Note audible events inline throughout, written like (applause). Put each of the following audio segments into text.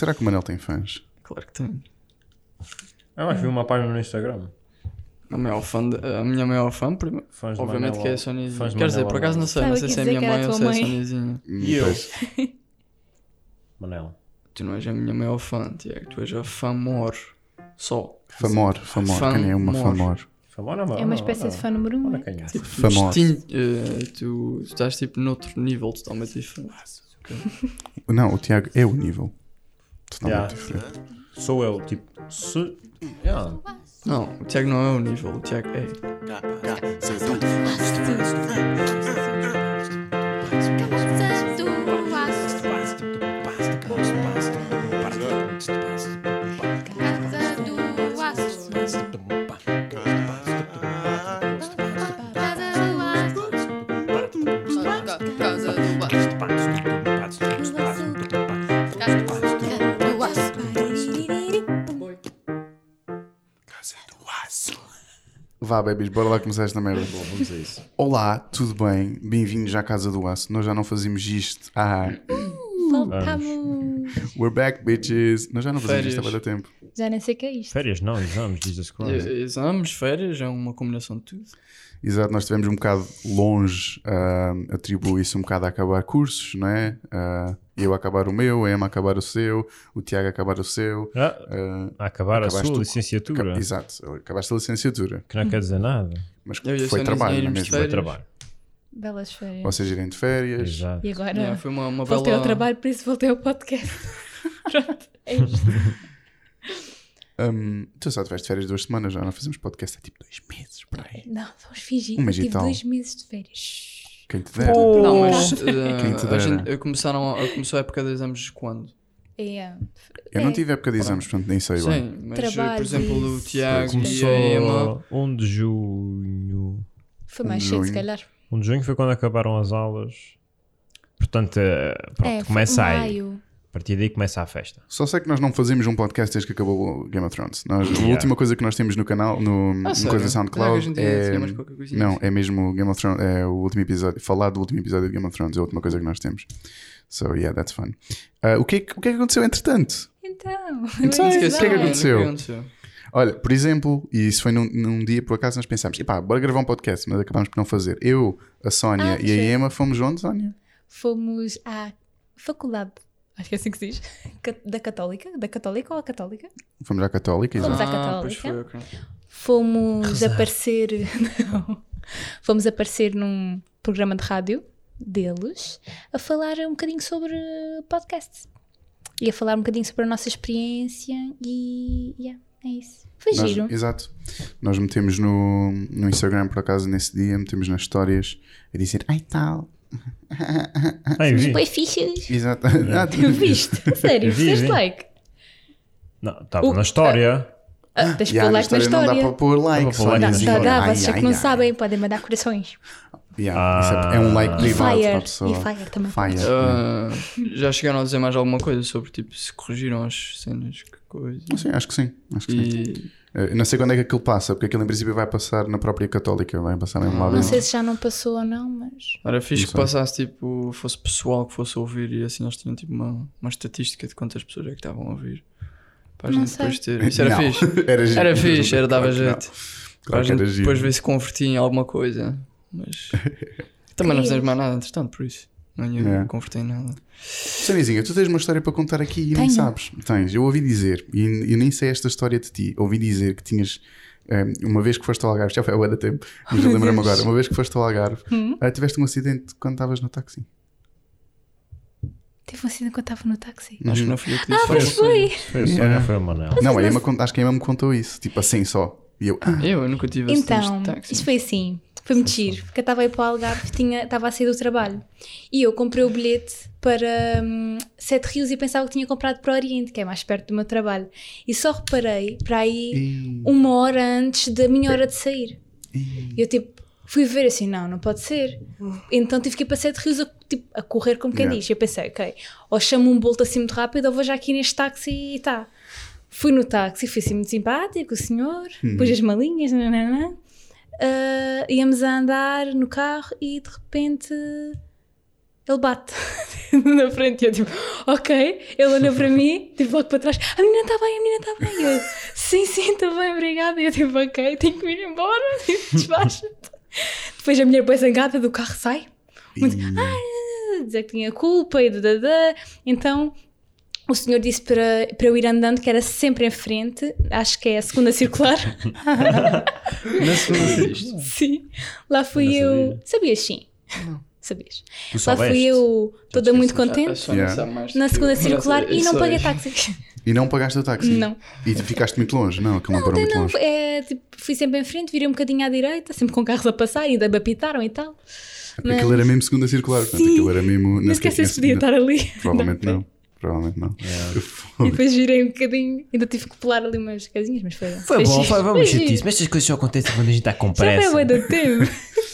será que o Manel tem fãs? Claro que tem. Ah, mas vi uma página no Instagram. A, maior fã de- a minha maior fã, prima- Fãs de obviamente Manel que é a Al- Soniazinha. fãs de Quer dizer, Manel por acaso não sei, não sei se é a minha mãe ou se é a mãe. Soniazinha. E eu? Pois. (laughs) Manel. Tu não és a minha maior fã, Tiago. Tu és a fã mor. Só. Famor, famor. Fam- Quem é uma mor. famor? É uma espécie de fã número um. Olha né? quem é. Tipo, Famoso. distin- eh, tu, tu estás tipo noutro nível totalmente diferente. Não, o Tiago é o nível. Totalmente Yeah. diferente. Sou eu, tipo. Se... Yeah. Não, o Tiago não é o nível, o Tiago Vá, babies, bora lá começar esta merda. Bom, vamos a isso. Olá, tudo bem? Bem-vindos à Casa do Aço. Nós já não fazíamos isto há. Voltamos. We're back, bitches. Nós já não fazíamos isto há muito tempo. Já nem sei o que é isto. Férias não, exames, Jesus Christ. Eh, Exames, férias, é uma combinação de tudo. Exato, nós estivemos um bocado longe, ah, atribuo-se um bocado a acabar cursos, não é? Ah, eu a acabar o meu, a Emma a acabar o seu, o Tiago a acabar o seu. Ah, a acabar a Acabaste sua tu- licenciatura. Exato, acabaste a licenciatura, Que não quer dizer nada. mas foi trabalho, não é mesmo? Foi trabalho. Belas férias. Vocês irem de férias. Exato. E agora Yeah, foi uma, uma voltei bela... ao trabalho, por isso voltei ao podcast. (laughs) Pronto, é isto. (laughs) Hum, tu só tiveste férias duas semanas, já não fazemos podcast há tipo dois meses, por aí. Não, vamos fingir. Um mês e tive tal. dois meses de férias. Quem te dera. Não, mas Quem te eh, a gente, eu começaram, a- começou a época de exames quando? É. Eu não é. tive época de exames, portanto nem sei bem. Sim, mas eh, por Trabalhos exemplo o Tiago e a Emma... Começou 1 de junho. Foi mais cedo, se calhar. 1 de junho foi quando acabaram as aulas. Portanto, eh, pronto, é, começa aí. maio. A partir daí começa a festa. Só sei que nós não fazemos um podcast desde que acabou o Game of Thrones. Nós, A Yeah. última coisa que nós temos no canal, no, no Ah, sério? coisa Não é a SoundCloud, gente é. Não, é mesmo o Game of Thrones, é o último episódio. Falar do último episódio de Game of Thrones é a última coisa que nós temos. So, yeah, that's fun. Ah, o, que é, que- o que é que aconteceu entretanto? Então. (laughs) Então, ia o que é que aconteceu? Olha, por exemplo, e isso foi num, num dia por acaso nós pensámos, epá, bora gravar um podcast, mas acabámos por não fazer. Eu, a Sónia Ah, e a. Emma fomos onde, Sónia? Fomos à faculdade. Acho que é assim que se diz. Da Católica? Da Católica ou a Católica? Fomos à Católica, Fomos exato. à Ah, pois Católica. foi, ok. Fomos aparecer. (laughs) Não. Fomos aparecer num programa de rádio deles a falar um bocadinho sobre podcast. E a falar um bocadinho sobre a nossa experiência e. Yeah, é isso. Foi Nós- giro. exato. Nós metemos no, no Instagram, por acaso, nesse dia, metemos nas histórias a dizer, ai tal. Ai, vi. Foi fixe. Exato. Ah, tu- Viste? (laughs) Sério, Vi, fizeste vi. like. Não, estava O- na história. Ah, tens que Yeah, pôr na like na história não dá história. para pôr like, Dá para pôr like Sónia. na Dá, história. dá, Ai, vocês é que não ai. sabem, podem mandar corações. Yeah, isso é, é um like Ah. privado para a Fire. pessoa. E fire também. Fire. Ah, já chegaram a dizer mais alguma coisa sobre tipo se corrigiram as cenas, que coisa. Sim, acho que sim. Acho que sim. E Eh, não sei quando é que aquilo passa, porque aquilo em princípio vai passar na própria Católica, vai passar mesmo lá Não sei se já não passou ou não, mas. era fixe Não que passasse tipo, fosse pessoal que fosse ouvir e assim eles tinham tipo uma, uma estatística de quantas pessoas é que estavam a ouvir. Para a Não gente sei. depois ter. Isso era Não, fixe. (laughs) Era giro. Era fixe, era dava Claro jeito. Para Claro a que era gente giro. depois ver se convertia em alguma coisa. Mas (laughs) também não fizemos mais nada, entretanto, por isso. Não ia É. converter em nada. Soniazinha, tu tens uma história para contar aqui e nem Tenho. sabes. Tens, eu ouvi dizer, e eu nem sei esta história de ti, ouvi dizer que tinhas. eh, uma vez que foste ao Algarve, já foi há de tempo, mas eu lembro-me agora. Uma vez que foste ao Algarve, Hum? eh, tiveste um acidente quando estavas no táxi. Teve um acidente quando estava no táxi. Acho que não fui eu que disse. Ah, pois foi foi! Foi Yeah. foi o Manel. Não, a Emma, cont- acho que a Emma me contou isso, tipo assim só. E eu, ah, Eu, eu nunca tive acidentes Então, de táxi. isto foi assim. Foi muito giro, porque eu estava a ir para o Algarve, tinha- estava a sair do trabalho. E eu comprei o bilhete para hum, Sete Rios e pensava que tinha comprado para o Oriente, que é mais perto do meu trabalho. E só reparei para aí e- uma hora antes da minha hora de sair. e- eu tipo, fui ver assim, não, não pode ser. Então tive que ir para Sete Rios a, tipo, a correr como quem Yeah. diz. E eu pensei, ok, ou chamo um bolt assim muito rápido ou vou já aqui neste táxi e tá. Fui no táxi, fui assim muito simpático, o senhor, Uhum. pus as malinhas, nananã. Ah, íamos a andar no carro e de repente ele bate (laughs) na frente. E eu tipo, ok. Ele olha para mim, tipo, logo para trás. A menina está bem, a menina está bem. E eu, sim, sim, está bem, obrigada. E eu tipo, ok, tenho que ir embora. (laughs) Tipo, despacha-te. Depois a mulher depois zangada do carro sai. Muito, ah, dizer que tinha culpa e dadadá. Então o senhor disse para, para eu ir andando que era sempre em frente, acho que é a segunda circular. (laughs) Na segunda isto. sim. Lá fui Não eu. sabia. Sabias sim. Sabias. Tu Lá fui eu toda muito contente Yeah. na que segunda circular e não paguei táxi. E não pagaste o táxi? Não. E ficaste muito longe? Não, aquilo não, parou muito Não, longe. é, tipo, fui sempre em frente, virei um bocadinho à direita, sempre com carros a passar e ainda me apitaram e tal. Porque Aquilo era mesmo segunda circular, portanto, aquilo era mesmo. Não esqueci se podia estar ali. Provavelmente Não, não. Provavelmente não. E depois virei um bocadinho, ainda tive que pular ali umas casinhas, mas foi. Foi bom, foi, vamos Foi giro. chatice. Mas estas coisas só acontecem quando a gente está com Já pressa. foi bué do tempo.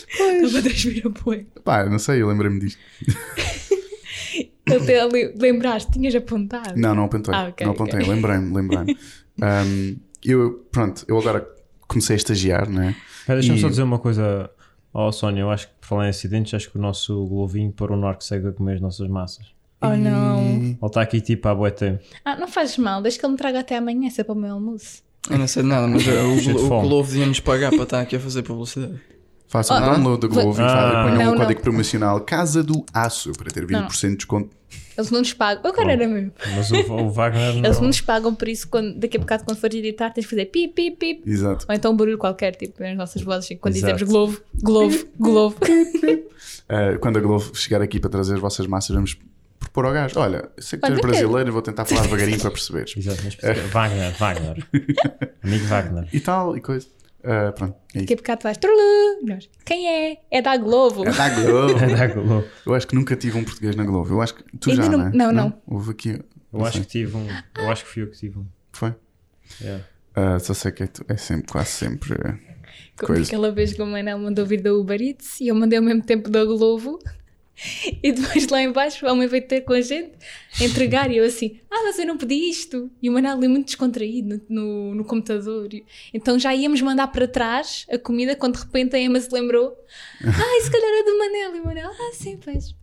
Estava a transpirar. Pá, não sei, eu lembrei-me disto. (laughs) Até ali, lembraste, tinhas apontado. Não, não apontei. Ah, ok, não apontei, ok. lembrei-me, lembrei-me. Um, eu, pronto, eu agora comecei a estagiar, não é? Espera, Deixa-me E- só dizer uma coisa. Oh, Sónia, eu acho que por falar em acidentes, acho que o nosso Glovinho parou no arco cego a comer as nossas massas. Oh não. Ele está aqui tipo há boa tempo. Ah, não fazes mal, deixa que ele me traga até amanhã, se é para o meu almoço. Eu não sei de nada, mas o, (laughs) de o, o fome. Globo devia-nos pagar para estar aqui a fazer publicidade. Façam um Ah. download do Glovo e Ah. fa- ponham Não, o não. código promocional Casa do Aço para ter 20% de desconto. Eles não nos pagam. Eu quero era mesmo. Mas o, o Wagner não. (laughs) Eles não nos pagam, por isso, quando, daqui a bocado, quando fores editar, tens de fazer pip, pip, pip. Exato. Ou então um barulho qualquer, tipo, nas nossas vozes, quando Exato. dizemos Globo, Globo, Globo. Uh, (laughs) quando a Glovo chegar aqui para trazer as vossas massas, vamos propor ao gajo: Olha, eu sei que tu és brasileiro, vou tentar falar devagarinho para perceberes. (laughs) Exato, mas Wagner, Wagner. Amigo Wagner. E tal, e coisa. Uh, pronto, é Daqui a bocado vais. Nós, Quem é? É da Globo. É da Glovo. (laughs) É da Globo. Eu acho que nunca tive um português na Glovo. Eu acho que tu Ainda já, não- não, é? não, não. Houve aqui. Eu acho que tive um. Eu acho que fui eu que tive um. Foi? Yeah. Uh, só sei que é, tu- é sempre, quase sempre. Como coisa. aquela vez que o Manel mandou vir da Uber Eats e eu mandei ao mesmo tempo da Globo. (laughs) E depois lá em baixo o homem veio ter com a gente a entregar e eu assim, ah, mas eu não pedi isto. E o Manel ali muito descontraído no, no, no computador. Então já íamos mandar para trás a comida quando de repente a Emma se lembrou. (laughs) Ah, se calhar é do Manel. E o Manel, ah, sim, pois.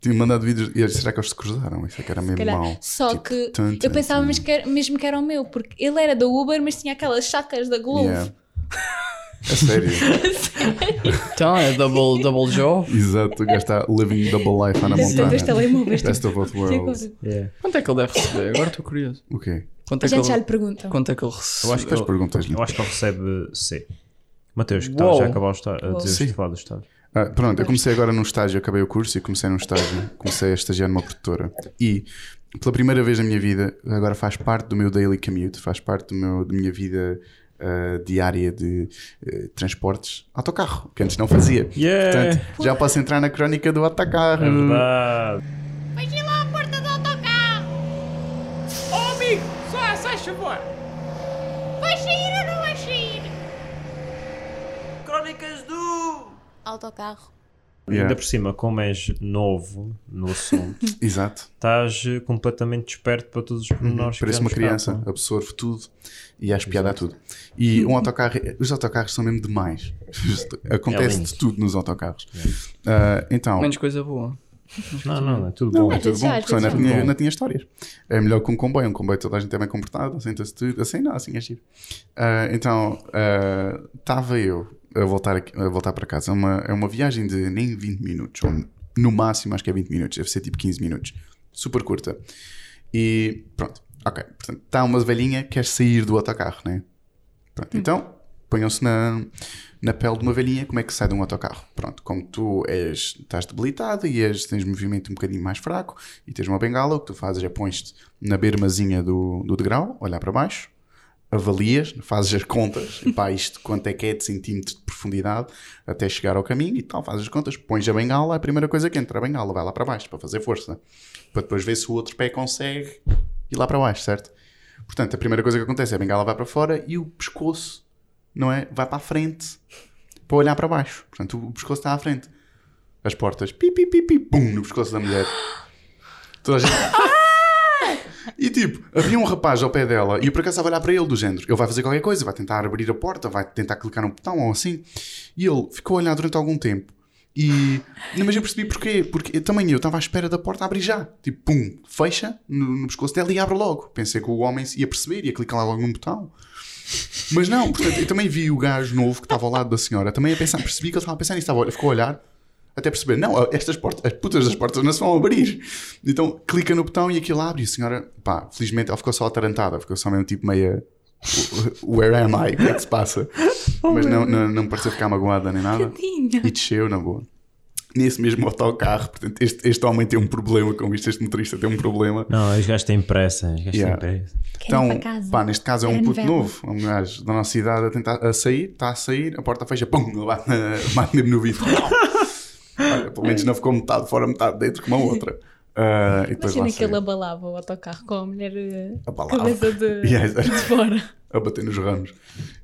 Tinha mandado vídeos. E será que eles se cruzaram? Isso é que era mesmo calhar. mau. Só Tipo, que tum, tum, eu pensava tum. mesmo que, era, mesmo que era o meu, porque ele era da Uber, mas tinha aquelas chacas da Globo. Yeah. (laughs) É (laughs) sério. Então é double, double jaw. Exato, o gajo está living double life lá na montanha. telemóveis. Best of both worlds. Yeah. Quanto é que ele deve receber? Agora estou curioso. O quê? Quanto A é que gente já lhe ele, pergunta. quanto é que ele Eu recebeu? acho que Depois perguntas-lhe. Eu acho que ele recebe C. Mateus, que Uou. estás já a acabar o estágio, a dizer falar do estágio. Ah, pronto, eu comecei agora num estágio, acabei o curso e comecei num estágio, comecei a estagiar numa produtora. E pela primeira vez na minha vida, agora faz parte do meu daily commute, faz parte do meu, da minha vida diária de eh, transportes, autocarro, que antes não fazia. Yeah! Portanto, já posso entrar na crónica do autocarro. É verdade. Feche lá a porta do autocarro! Ô amigo, só, só favor. Vai sair ou não vai sair? Crónicas do. Autocarro. Yeah, Ainda por cima, como és novo no assunto, (laughs) Exato. estás eh, completamente desperto para todos os pormenores. que Parece uma criança, escapam. absorve tudo e acha piada a tudo. E um (laughs) autocarro, os autocarros são mesmo demais. (laughs) Acontece lindo. de tudo nos autocarros. Ah, então, Menos coisa boa. Não, não, é tudo Não, bom. é tudo bom, porque não tinha, não tinha histórias. É melhor que um comboio. Um comboio toda a gente é bem comportado, senta-se tudo. Assim não, assim é giro. Ah, então, estava eu a voltar, aqui- a voltar para casa. É uma, é uma viagem de nem 20 minutos, ou no máximo acho que é 20 minutos, deve ser tipo 15 minutos. Super curta. E pronto, ok. Portanto, está uma velhinha que quer sair do autocarro, né? Pronto, então ponham-se na, na pele de uma velhinha como é que sai de um autocarro. Pronto, como tu és, estás debilitado e és, tens movimento um bocadinho mais fraco e tens uma bengala, o que tu fazes é pões-te na bermazinha do, do degrau, olhar para baixo, avalias, fazes as contas, pá, isto quanto é que é de centímetros de profundidade até chegar ao caminho e tal, fazes as contas, pões a bengala, a primeira coisa que entra a bengala, vai lá para baixo para fazer força, para depois ver se o outro pé consegue ir lá para baixo, certo? Portanto, a primeira coisa que acontece é a bengala vai para fora e o pescoço, não é? Vai para a frente para olhar para baixo. Portanto, o pescoço está à frente. As portas, pi, pi, pi, pi, pum, no pescoço da mulher. Toda a gente. E tipo, havia um rapaz ao pé dela e eu por acaso estava a olhar para ele do género. Ele vai fazer qualquer coisa, vai tentar abrir a porta, vai tentar clicar num botão ou assim. E ele ficou a olhar durante algum tempo E, não, mas eu percebi porquê. Porque eu, também eu estava à espera da porta abrir já. Tipo, pum, fecha no, no pescoço dela e abre logo. Pensei que o homem ia perceber, ia clicar logo num botão. Mas não, portanto, eu também vi o gajo novo que estava ao lado da senhora. Também a pensar, percebi que ele estava a pensar nisso. Estava, ficou a olhar até perceber, não, estas portas, as putas das portas não se vão abrir. Então clica no botão e aquilo abre. E a senhora, pá, felizmente ela ficou só atarantada, ficou só mesmo tipo meia. Where am I? O que é que se passa? Mas não, não, não pareceu ficar magoada nem nada. Tadinha. E desceu na boa. Nesse mesmo autocarro, portanto, este, este homem tem um problema com isto, este motorista tem um problema. Não, os gajos têm pressa. Os gajos Yeah. têm pressa. Então, pá, neste caso é um puto novo, um gajo da nossa idade a tentar a sair, está a sair, a porta fecha, pum, ele bate, na- bate mesmo no vidro. Olha, pelo menos não ficou metade fora, metade dentro, como a outra. Ah, e Imagina que ele abalava o autocarro com a mulher eh, Abalava. cabeça de, (laughs) Yes. de (laughs) fora. a bater nos ramos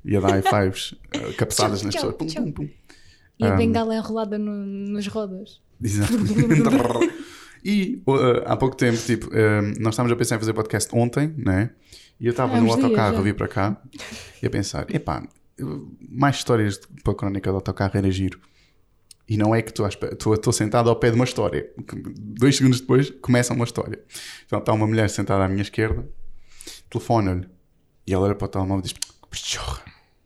e a dar high fives, (laughs) ah, cabeçadas nas pessoas. Pum, pum, pum. E a Um, bengala enrolada no, nos rodas. Exato. e uh, há pouco tempo, tipo, um, nós estávamos a pensar em fazer podcast ontem, né? E eu estava Há no autocarro a vir para cá e a pensar: epá, mais histórias para a crónica do autocarro era giro. E não é que estou estou estou sentado ao pé de uma história. Dois segundos depois começa uma história. Então está uma mulher sentada à minha esquerda, telefona-lhe e ela olha para o telemóvel e diz: "Porra,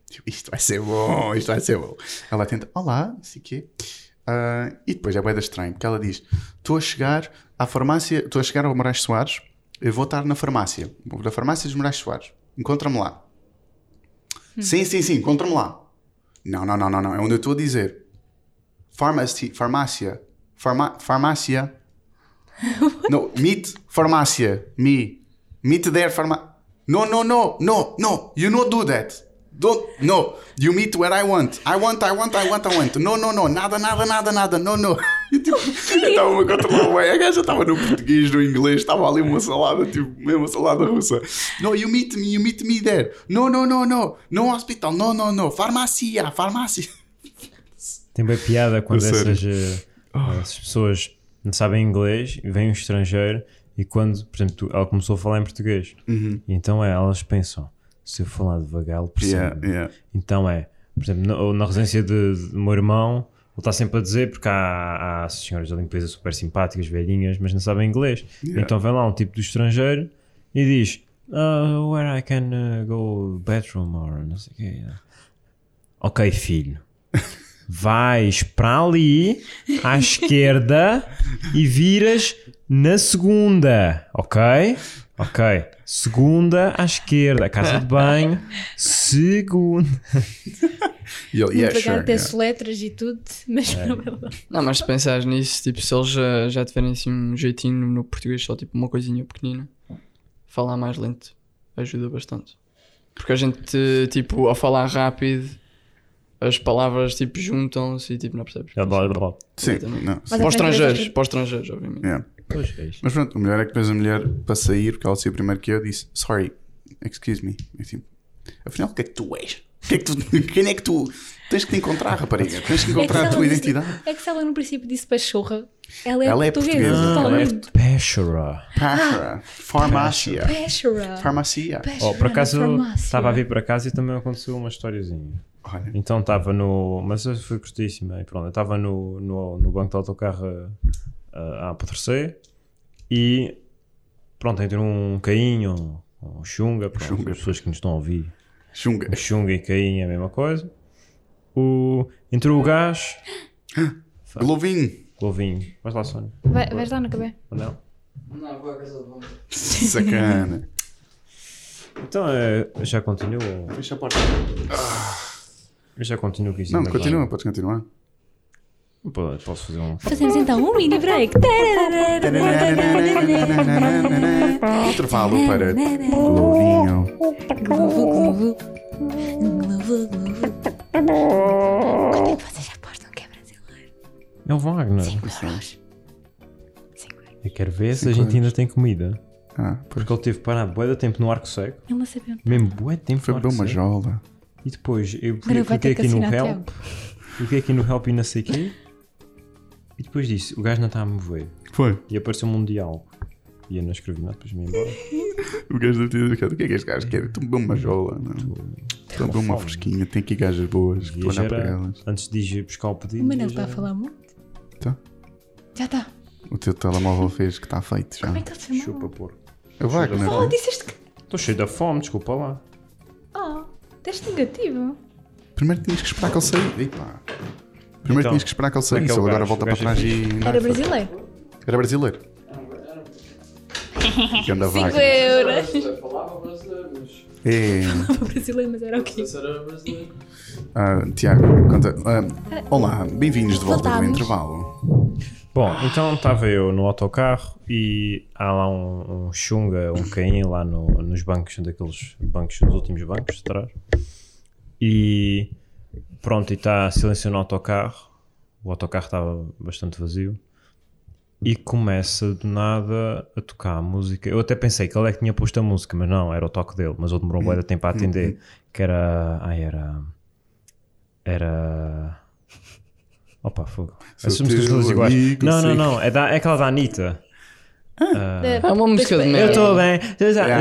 tipo, isto vai ser bom, isto vai ser bom. Ela tenta: Olá, não sei quê. Ah, e depois é boeda estranho, porque ela diz: Estou a chegar à farmácia, estou a chegar ao Moraes Soares, eu vou estar na farmácia, da farmácia dos Moraes Soares, encontra-me lá. Sim, sim, sim, encontra-me lá. Não, não, não, não, não, é onde eu estou a dizer. Pharmacy, farmácia, farma, farmácia. no, meet farmácia, me, meet there farmácia. No, no, no, no, no, you not do that. Don't, no, you meet where I want. I want, I want, I want, I want. No, no, no, nada, nada, nada, nada, no, no. (laughs) Tipo, eu estava a controlar bem, a gaja estava no português, no inglês, estava ali uma salada, tipo, mesmo uma salada russa. No, you meet me, you meet me there. No, no, no, no, no hospital, no, no, no, farmácia, farmácia. Tem bem piada quando essas, eh, essas pessoas não sabem inglês e vem um estrangeiro e quando, por exemplo, tu- ela começou a falar em português. E então é, elas pensam, se eu falar devagar, ele percebe. Yeah, yeah. Então é, por exemplo, na, na residência de, de- meu irmão, ele está sempre a dizer, porque há, há senhoras da limpeza super simpáticas, velhinhas, mas não sabem inglês. Yeah. Então vem lá um tipo do estrangeiro e diz: "Ah, Where I can uh, go bathroom or não sei o quê. Ok, filho. (laughs) Vais para ali à (laughs) esquerda e viras na segunda, ok? Ok. Segunda à esquerda, casa de banho, segunda. (laughs) E Muito yeah, devagar, sure, yeah. letras e tudo, mas não é. Não, mas se pensares nisso, tipo, se eles já, já tiverem assim um jeitinho no português, só tipo uma coisinha pequenina, falar mais lento ajuda bastante. Porque a gente, tipo, ao falar rápido, as palavras tipo juntam-se e tipo não percebes. Sim, Exatamente. não, sim. Para os a estrangeiros, para os estrangeiros, obviamente. Yeah. Pois é isto. Mas pronto, o melhor é que depois a mulher, para sair, porque ela saiu primeiro que eu, disse: Sorry, excuse me. Eu tipo, Afinal, o que é que tu és? O que é que tu, (laughs) quem é que tu. Tens que te encontrar, rapariga. Tens que encontrar se a tua disse- identidade. É que se ela no princípio disse pachorra, ela é Ela é portuguesa. portuguesa, ela é totalmente. Péchora. Pachora. Farmácia. Pachorra. Farmácia. Pachorra Oh, por acaso estava a vir para casa e também aconteceu uma historiazinha. Olha. Então estava no. Mas foi gostíssima. E pronto, eu estava no, no, no banco do autocarro a, a, a apodrecer e pronto, entrou um cainho, um chunga, pronto, Chunga, as pessoas que nos estão a ouvir. Chunga. O chunga e cainho é a mesma coisa. O, entrou o gás, (gasps) Glovinho. Golvinho. Vais lá, Sónia. Vai, vais lá no cabé. Ou não? Não, vou à casa de banho. (laughs) Sacana. Então eh, já continuo. Fecha a porta. Já continuo com isso. Não, continua, podes continuar. Pô, Posso fazer um. Fazemos então um mini break. Intervalo para Glovinho. Glovo, glovo. Glovo, glovo. Quando é que vocês apostam que é brasileiro? É o Wagner. Cinco euros. Cinco euros. Eu quero ver se a gente ainda tem comida. Ah, pois Porque ele teve parado bué de tempo no arco seco. Ele não sabia. Mesmo bué de tempo foi no arco uma seco. jola. E depois eu Agora cliquei que aqui no help. Cliquei aqui no help e não sei o quê. E depois disse, o gajo não está a mover. Foi. E apareceu-me um diálogo. E eu não escrevi nada, depois me embora. (laughs) O gajo deve ter ficado. O que é que este gajo quer? Bem uma jola. Não. Estou bem uma fresquinha. Tem aqui gajas boas. A olhar para elas. antes de ir buscar o pedido. O Manel viajar- está a falar muito. Tá. Já está. O teu telemóvel fez que está feito já. Como é que ele se chama? Chupa, porco. É o Wagner. Oh, disseste que. Estou cheio da fome, desculpa lá. Oh, deste negativo. Primeiro tinhas que esperar que ele saísse. Epá. Primeiro Então, tinhas que esperar que ele saísse. aquele Ele agora gajo, volta para trás é e. Era brasileiro. Era brasileiro. (laughs) Ganda 5 Wagner. euros. (laughs) Falava brasileiro, mas. É. brasileiro, mas era o quê? era brasileiro. Ah, Tiago, conta. ah, olá, bem-vindos de volta do Voltámos. intervalo. Bom, então estava eu no autocarro e há lá um, um chunga, um caim lá no- nos bancos, daqueles bancos, os últimos bancos de trás. E pronto, e está silêncio no autocarro. O autocarro estava bastante vazio. E começa do nada a tocar a música. Eu até pensei que ele é que tinha posto a música, mas não, era o toque dele. Mas ele demorou um tempo a atender. (laughs) Que era. Ai, era. Era. Opa, fogo. Sou músicas todas iguais. amigo, Não, não, não. É, da, é aquela da Anitta. É uma música de Eu merda. estou bem.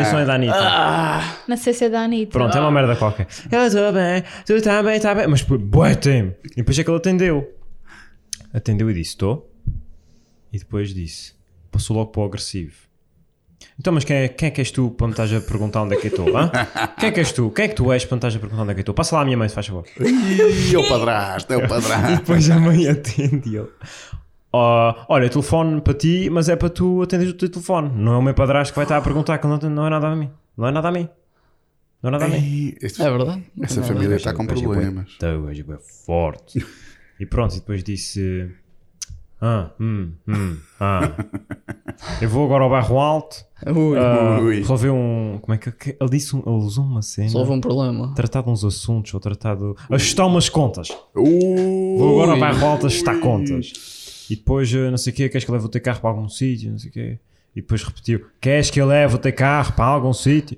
Isso não é da Anitta. Não sei se é da Anitta. Pronto, é uma merda qualquer. Eu estou bem, tu está bem, está bem. Mas bué tempo. E depois é que ele atendeu. Atendeu e disse: Estou. E depois disse: Passou logo para o agressivo. Então, mas quem é, quem é que és tu para me estás a perguntar onde é que eu estou? hã? Quem é que és tu? Quem é que tu és para me estás a perguntar onde é que eu estou? Passa lá a minha mãe, se faz favor. Ih, é o padrasto, é o E padrasto. depois a mãe atende e ele. "Ah, olha, telefone para ti, mas é para tu atenderes o teu telefone. Não é o meu padrasto que vai estar a perguntar que não, não é nada a mim. Não é nada a mim. Não é nada a mim. Ei, este- É verdade. Essa É família está com O gajo é problemas. tão, o gajo é bué forte. e pronto, e depois disse: Ah, hum, hum, ah. Eu vou agora ao bairro alto. Ui, ah, Ui. resolver um. Como é que. que- Ele disse. Um, ele usou uma cena. Resolve um problema. Tratar de uns assuntos ou tratar de. Ajustar umas contas. Ui. Vou agora ao bairro alto ajustar contas. E depois, eh, não sei o quê, queres que eu leve o teu carro para algum sítio? Não sei o quê. E depois repetiu: Queres que eu leve o teu carro para algum sítio?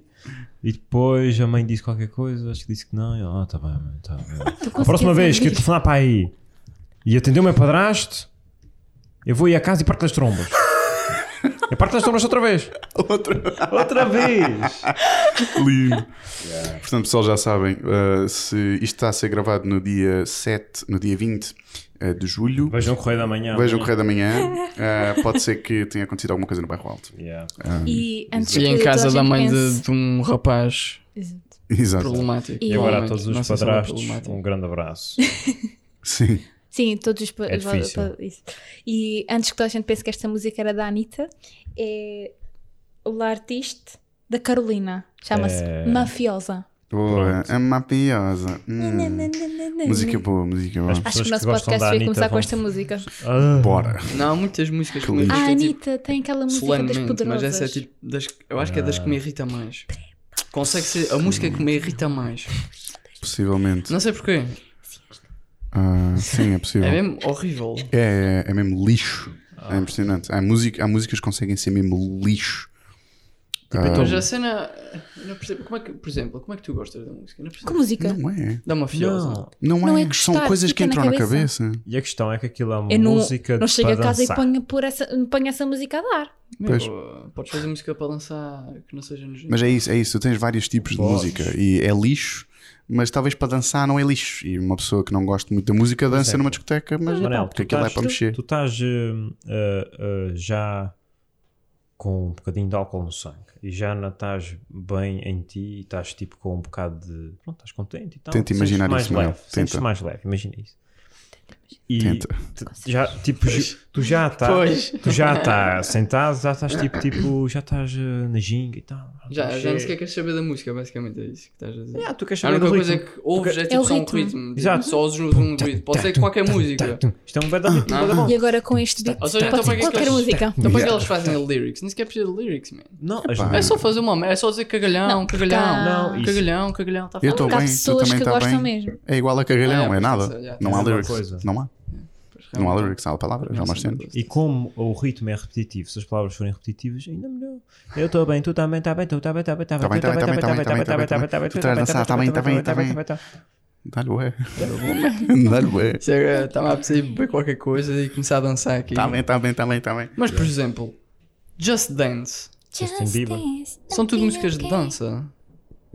E depois a mãe disse qualquer coisa, acho que disse que não. E eu, ah, tá bem, mãe, tá bem. (laughs) A próxima vez que eu telefonar para aí e atender o meu padrasto, eu vou ir a casa e parto as trombas. (laughs) Eu parto as trombas outra vez. Outra. Outra vez! Lindo. Portanto, pessoal, já sabem, uh, se isto está a ser gravado no dia 7, no dia 20 uh, de julho, Vejam o correio da manhã. vejam o correio da manhã. Uh, pode ser que tenha acontecido alguma coisa no bairro alto. Yeah. E antes E que em casa da mãe de, de um rapaz Exato. Exato. problemático. E agora a todos os é padrastos, um grande abraço. (laughs) Sim. Sim, todos os. É difícil. isso. E antes que toda a gente pense que esta música era da Anitta, é o artista da Carolina. Chama-se É. Mafiosa. Boa, a mafiosa. Hum. Música boa, música boa. Acho que o nosso podcast vai Anitta começar com vão- esta música. Ah, Bora. Não, há muitas músicas que me. A tipo, Anitta tem aquela música das poderosas. mas essa é tipo das, eu acho que é das que me irrita mais. Consegue ser a música que me irrita mais. Possivelmente. Não sei porquê. Ah, sim, é possível. É mesmo horrível. É, é mesmo lixo. É impressionante. Há, música, há músicas que conseguem ser mesmo lixo. Ah, Mas a cena. eu Não percebo. Como é que, por exemplo, como é que tu gostas da música? Eu Não percebo. Que música? não é. Da mafiosa. Não. Não, Não é. é São coisas que fica na entram na cabeça. cabeça. E a questão é que aquilo é uma Eu não, música não chego para a casa dançar. e ponho, por essa, ponho essa música a dar. Pois. Podes fazer música para dançar que não seja no Mas é isso, é isso. Tu tens vários tipos de Podes. música e é lixo, mas talvez para dançar não é lixo. E uma pessoa que não gosta muito da música dança exemplo. numa discoteca, mas Manel, epá, porque tu aquilo é estás- para mexer. Tu estás eh, eh, eh, já com um bocadinho de álcool no sangue e já não estás bem em ti e estás tipo com um bocado de. Pronto, estás contente e tal. Tenta imaginar mais isso, Manel. leve. Tenta. mais leve, imagina isso. E Tenta. já, tipo, tu já estás, Pois. tu já estás sentado, já estás tipo, tipo já estás eh, na ginga e tal. Já, já nem sequer queres saber da música, basicamente é isso que estás a dizer. Ah, tu queres A saber única do coisa ritmo. que ouves é É tipo o só um ritmo. Tipo, Exato. Só ouves um ritmo. Pode ser qualquer música. Isto é um verdadeiro ritmo, Não. bué da bom. E agora com este beat, Ou seja, então pode para ser que é que qualquer eles- música. Então para que eles fazem lyrics? Nem sequer precisa de lyrics, man. Não. É só fazer uma é só dizer cagalhão, Não, cagalhão, Não, isso- cagalhão, cagalhão, tá Eu estou Há bem, tu pessoas também que está gostam bem. mesmo. É igual a cagalhão, Ah, é nada. Não há é lyrics. coisa. Não há. Não há lyrics, há palavras, há umas cenas. E como o ritmo é repetitivo, se as palavras forem repetitivas, ainda melhor. Eu estou bem, tu também, está bem, tu está bem, está bem, está Tá bem, tá bem, tá bem, tá bem, tá bem, tá bem, tá bem. Tu estás a dançar, tá bem, tá bem, tá bem. Dá-lhe ué. Dá-lhe ué. Estava a precisar beber qualquer coisa e começar a dançar aqui. Tá bem, tá bem, tá bem, tá bem. Mas, por exemplo, Just Dance. Justin Bieber. São tudo músicas de dança.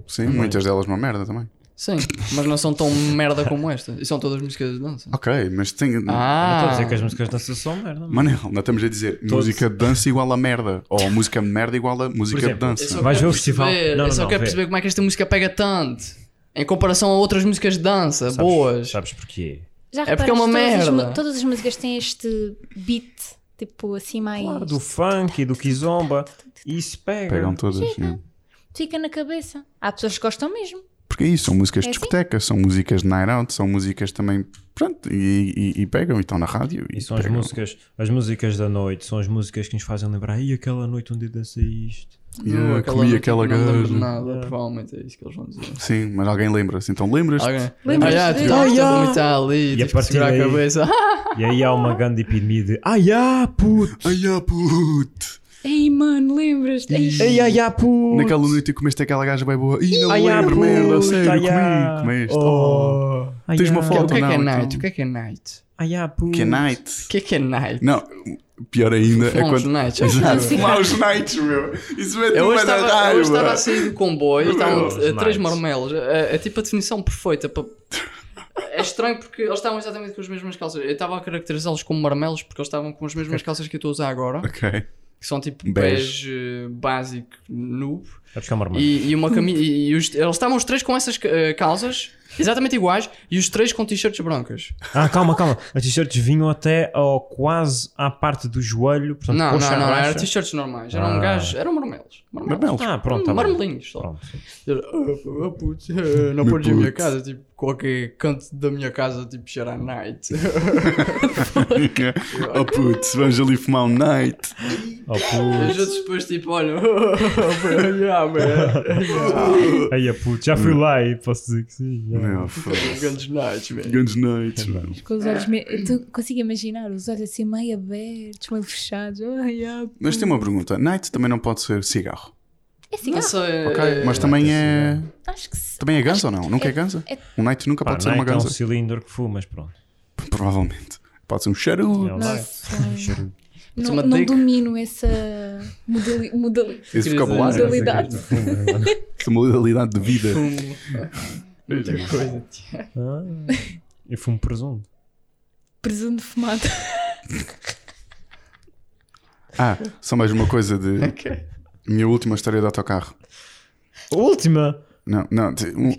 Sim, muitas delas uma merda também. Sim, mas não são tão merda como esta. E são todas músicas de dança. Ok, mas tem. Não estou Ah, a dizer que as músicas de dança são merda. mano. Manel, não estamos a dizer música de dança igual a merda. Ou (laughs) música de merda igual a música de exemplo, dança. Eu só Vais quero ver o festival? perceber- Não, eu não, só não, quero vê. perceber como é que esta música pega tanto em comparação a outras músicas de dança Sabes- boas. Sabes porquê? Já É porque é uma as merda. mu- todas as músicas têm este beat, tipo assim mais. Claro, do funk e do kizomba. E isso pega. Pegam todas. né? Fica na cabeça. Há pessoas que gostam mesmo. Porque é isso, são músicas de É assim? discoteca, são músicas de night out, são músicas também. Pronto, e, e- e pegam e estão na rádio. E são as pegam. músicas, as músicas da noite, são as músicas que nos fazem lembrar. E aquela noite onde eu dancei isto. Yeah, Uh, comi noite aquela que não lembro gaja. nada, Yeah. provavelmente é isso que eles vão dizer. Sim, mas alguém lembra-se. Então lembras-te? Alguém? Lembras-te ah, Ah, a vomitar ali, E a que partir segurar a daí- cabeça. (laughs) E aí há uma grande epidemia de. Ai, ah, puto! Ai, ah, puto! Ei, mano, lembras-te? Ei, Ai, ai, puto! Naquela noite comeste aquela gaja bem boa. Ih, não Ai, me lembro, puto, merda, sério, ai, comi, comeste. Oh. Ai, Tens uma foto? o que é que é não, night? então. O que é que é night? Ai, ah, puto! Que é night. O que é que é night? Não, pior ainda é quando. nights, Exato, fumar os nights, meu. Isso mete Eu uma hoje estava, eu raiva. hoje estava a sair do comboio estavam três marmelos. É, é tipo a definição perfeita. para- É estranho porque eles estavam exatamente com as mesmas calças. Eu estava a caracterizá-los como marmelos porque eles estavam com as mesmas calças que eu estou a usar agora. Ok. Que são tipo Bege. bege eh, básico, noob. Arma. E, e uma camisa. e, os- eles estavam os três com essas eh, calças, exatamente iguais, e os três com t-shirts brancas. Ah, calma, calma. As t-shirts vinham até ao, quase à parte do joelho. Portanto, Não, não, não, eram t-shirts normais. Eram Ah. gajos, eram marmelos. Marmelos. Ah, pronto, tá. Marmelinhos só. Pronto. Ah, ah, putz, ah, não podes ir à minha putz. casa, tipo, qualquer canto da minha casa, tipo, cheira a night. oh putz, vamos ali fumar um night. Oh, E puto. os outros depois, tipo, olha, yeah, man, Ai, a puto. Já fui lá e posso dizer que sim. Grandes nights, man. Grandes nights, mano. Com os olhos me... Tu consigo imaginar os olhos assim meio abertos, meio fechados. Ai, Mas tem uma pergunta: night também não pode ser cigarro. É Não cigarro. sei. Ok, eh, mas também é. Acho que se... Também é ganza ou não? Nunca é ganza? é- Um night nunca Pá, pode ser uma Nike é um ganza. cilindro que fumas, pronto. (laughs) Provavelmente. Pode ser um charuto. É um Cheiro- não, não domino essa modali... modali... Esse Modalidade. (laughs) Essa modalidade de vida. Muita coisa. Ah, eu fumo presunto. presunto fumado. Ah, só mais uma coisa de. Ok. Minha última história de autocarro. A última! Não, não,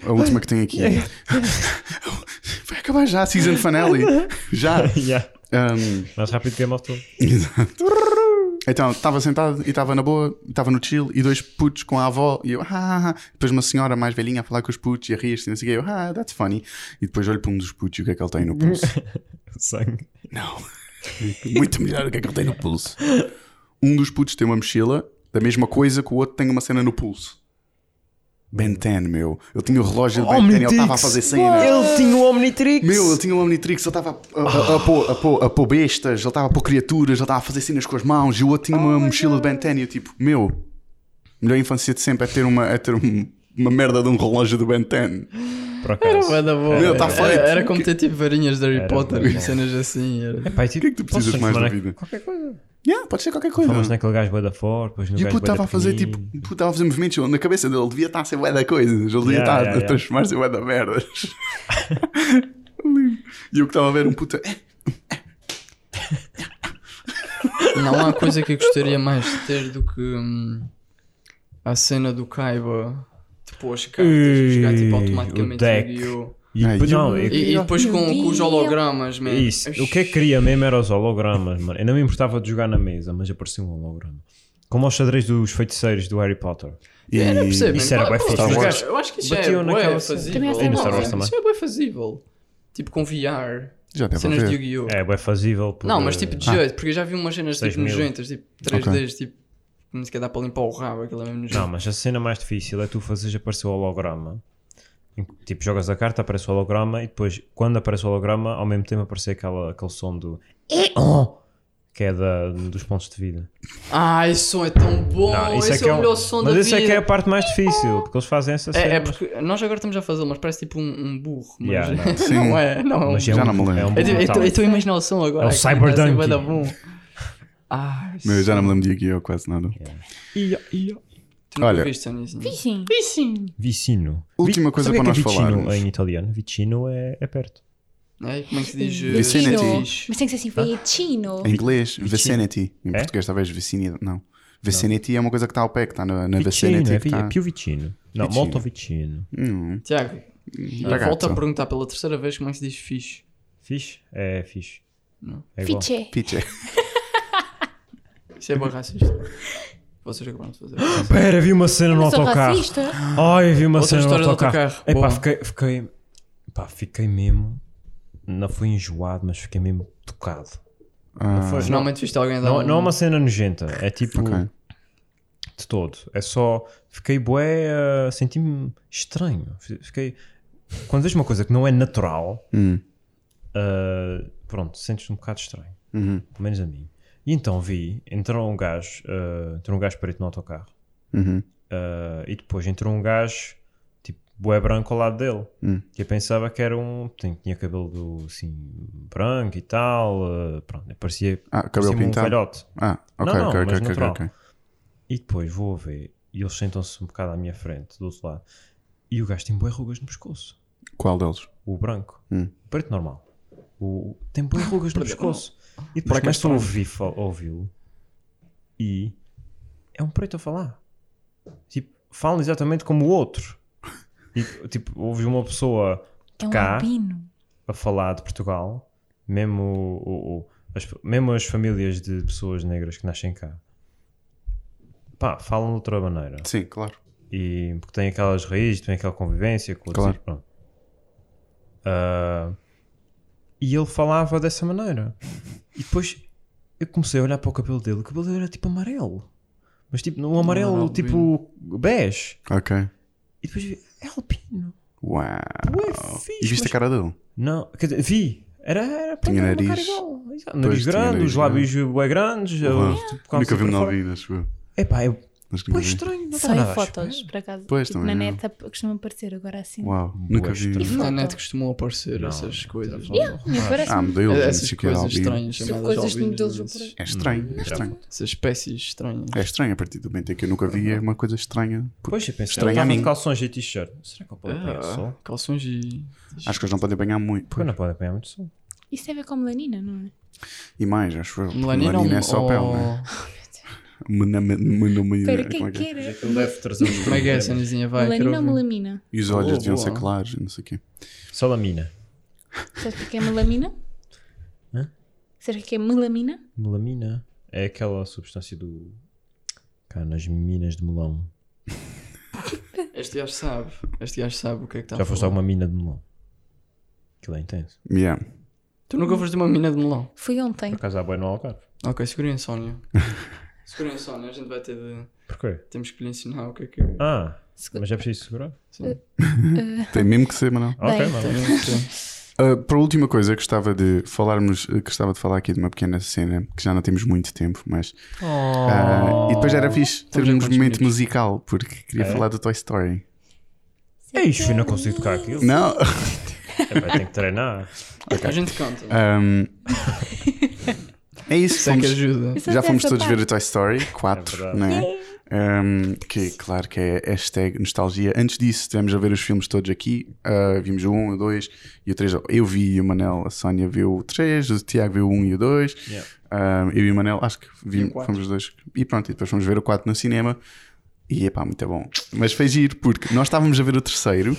a última que tenho aqui. (laughs) (laughs) Vai acabar já, season finale. Já. (laughs) yeah. Um, Mais rápido que Game of Thrones. Exato. Então, estava sentado e estava na boa, estava no chill e dois putos com a avó e eu, ah, ah, ah. depois uma senhora mais velhinha a falar com os putos e a rir-se e não sei o quê, eu, ah, that's funny. E depois olho para um dos putos e o que é que ele tem no pulso? (laughs) Sangue. não. Muito melhor o que é que ele tem no pulso. Um dos putos tem uma mochila da mesma coisa que o outro tem uma cena no pulso. Ben 10, meu. Eu tinha o relógio de Ben 10 e ele estava a fazer cena. Ele tinha o Omnitrix! Meu, ele tinha um Omnitrix, ele estava a, a, a, pôr, a, pôr, a pôr bestas, ele estava a pôr criaturas, ele estava a fazer cenas com as mãos e o outro tinha uma mochila de Ben 10 e eu tipo, meu, melhor infância de sempre é ter uma, é ter um- uma merda de um relógio do Ben 10. Por acaso. Da boa. Meu, tá Era- feito. Era como ter tipo varinhas de Harry Era Potter e cenas assim. Era. Epá, e tipo, O que é que tu precisas mais da transformar vida? Qualquer coisa. Yeah, pode ser qualquer coisa. Falamos naquele gajo bué da forte, depois no E o gajo puto bué estava a fazer tipo, pequenino. o puto estava a fazer movimentos na cabeça dele, ele devia estar a ser bué da coisas, ele devia Yeah, estar yeah, a yeah. transformar-se em bué da merdas. e eu que estava a ver um puto, eh, Não há coisa que eu gostaria mais de ter do que hum, a cena do Kaiba. Tipo, as cartas e jogar tipo, Ei, automaticamente o deck. Yu-Gi-Oh! E, depois- e não, é E, e depois com, com os hologramas, man. Isso, o que é que queria mesmo era os hologramas, mano. Eu não me importava de jogar na mesa, mas apareceu um holograma. Como aos xadrez dos feiticeiros do Harry Potter. e, É, não percebo, Isso era os Os gajos- gajos Eu acho que isso é bué naquela- fazível. Também E no Star Wars Isso também. é bué fazível. Tipo com VR. já deve Cenas de. Yu-Gi-Oh! É, é fazível. por, Não, mas tipo de Ah. jeito, porque eu já vi umas cenas tipo mil. nojentas, tipo 3Ds, tipo, nem sequer dá para limpar o rabo, aquilo é mesmo nojento. Não, mas a cena mais difícil é tu fazeres aparecer o holograma. Tipo, jogas a carta, aparece o holograma e depois, quando aparece o holograma, ao mesmo tempo aparece aquela, aquele som do "Oh", que é da, dos pontos de vida. Ah, esse som é tão bom! Não, esse é, que o um- melhor som Mas da esse é vida. que é a parte mais difícil, porque eles fazem essa cena. É, é porque nós agora estamos a fazê-lo, mas parece tipo um, um burro. Mas Yeah, não. (laughs) Sim. não é, não é um Mas é Já um- não me lembro. é É. Eu eu imaginar o som agora. É o que Cyber tá assim. Ah, Meu, eu já não me lembro de Yu-Gi-Oh! quase nada. Ia, ia. Tu nunca Olha. viste? Sim. Vicino. Última coisa para que é nós vicino falarmos. em italiano? Vicino é, é perto. É, como é que se diz? eh, Vicinity. Mas tem que ser assim, vicino. Em inglês, vicinity. Em É? português, talvez vicinidade. Não. Vicinity é uma coisa que está ao pé, que está na, na Vicino, vicinity. é, que vi- é più vicino. Não, Vicino. molto vicino. Hum, Tiago, eh, ragazzo. volto a perguntar pela terceira vez como é que se diz fixe. Fixe? É fixe. Não. É. Fiche. Piche. (laughs) Isso é bem racista. (laughs) Vocês acabaram de fazer. Pera, vi uma cena no autocarro. racista. Ai, vi uma Outra cena no história do autocarro. autocarro. Epá, Boa. fiquei, fiquei, pá, fiquei mesmo. Não fui enjoado, mas fiquei mesmo tocado. Ah, foi- viste alguém dar Não, um- não é uma cena nojenta, é tipo Ok. de todo. É só. Fiquei bué, uh, senti-me estranho. Fiquei. Quando vejo uma coisa que não é natural, hum, uh, pronto, sentes-te um bocado estranho. uhum, Pelo menos a mim. E então vi, entrou um gajo, uh, entrou um gajo preto no autocarro. uhum. Uh, e depois entrou um gajo tipo bué branco ao lado dele Hum. que eu pensava que era um tinha, tinha cabelo assim branco e tal uh, pronto, parecia, Ah, cabelo parecia um pintado. velhote Ah, ok, Não, não, ok, mas ok, ok, natural. ok. e depois vou a ver e eles sentam-se um bocado à minha frente do outro lado e o gajo tem bué rugas no pescoço Qual deles? o branco Hum. o preto normal o, tem bué rugas no (laughs) pescoço e depois Branco é começo a estranho. ouvir, fa- a ouvi-lo e é um preto a falar tipo, fala exatamente como o outro e tipo, ouvi uma pessoa É um cá albino. a falar de Portugal, mesmo, o- o- as, mesmo as famílias de pessoas negras que nascem cá, pá, falam de outra maneira. Sim, claro. E, porque têm aquelas raízes, têm aquela convivência com outros. Claro. Ah, e ele falava dessa maneira. E depois eu comecei a olhar para o cabelo dele. O cabelo dele era tipo amarelo. Mas tipo, um amarelo amarelo tipo bege. Ok. E depois vi, é albino. Uau. Ué, fixe, e viste mas- a cara dele? Não, quer dizer, vi. Era, era pronto, Tinha era nariz. igual. Exato, Nariz grande, nariz os lábios bem grandes. Eu, tipo, Nunca vi um vida, acho eu. Epá, eu. Que nunca Pois estranho, não Só em fotos, por acaso. Pois, tipo, também na não. net costuma aparecer agora assim. Uau, nunca vi. Na net costumam aparecer Não, essas coisas. não? Parece Ah, modelos, não Essas que é coisas estranhas São chamadas coisas de modelos. É estranho, é estranho. Essas espécies estranhas. É estranho a partir do momento em que eu nunca vi, é uma coisa estranha. Pois, eu pensei, Estranho a mim. calções e t-shirt. Será que eu posso apanhar Ah, sol? calções e. Acho que eles não podem apanhar muito. Porque não podem apanhar muito sol. Isso tem a ver com melanina, não é? E mais, acho eu. Melanina, Melanina é ou- só pele, né? Mena- (laughs) Espera, quem como é que é? Ele deve trazer um Como é que é, Sanizinha? Vai, quero Melanina ou melamina? E os olhos Oh, deviam ser claros, não sei o quê. Solamina. Sabes o que é melamina? Hã? Sabes o que é melamina? Melamina é aquela substância do. cá nas minas de melão. (laughs) Este gajo sabe. Este gajo sabe o que é que está Já a foste a falar. alguma mina de melão? Aquilo é intenso. Yeah. Tu nunca foste uma mina de melão. Fui ontem. Por acaso há boi no Algarve. Ok, segurem a Sónia. (laughs) segurem a Sónia, a gente vai ter de. Porquê? Temos que lhe ensinar o que é que. Ah, mas é preciso segurar? Sim. (laughs) Tem mesmo que ser, Manuel. Ok. Uh, para a última coisa, gostava de falarmos, uh, gostava de falar aqui de uma pequena cena que já não temos muito tempo, mas uh, e depois era fixe Estamos termos um momento minutos? musical, porque queria É? falar do Toy Story. É isto, eu não consigo tocar aquilo. Não! É, vai ter que treinar. A gente canta. Um, (laughs) é isso, Isso é que fomos- ajuda. Eu só já fomos todos ver parte. o Toy Story 4, verdade. né? Um, que claro que é hashtag nostalgia. Antes disso, estivemos a ver os filmes todos aqui. Uh, vimos o 1, o 2 e o 3. Eu vi e o Manel, a Sónia viu o 3, o Tiago viu o 1 e o 2. Yeah. Um, eu e o Manel, acho que E vimos, o quatro. fomos os dois. E pronto, e depois fomos ver o 4 no cinema. E epá, muito bom. Mas foi giro, porque nós estávamos a ver o terceiro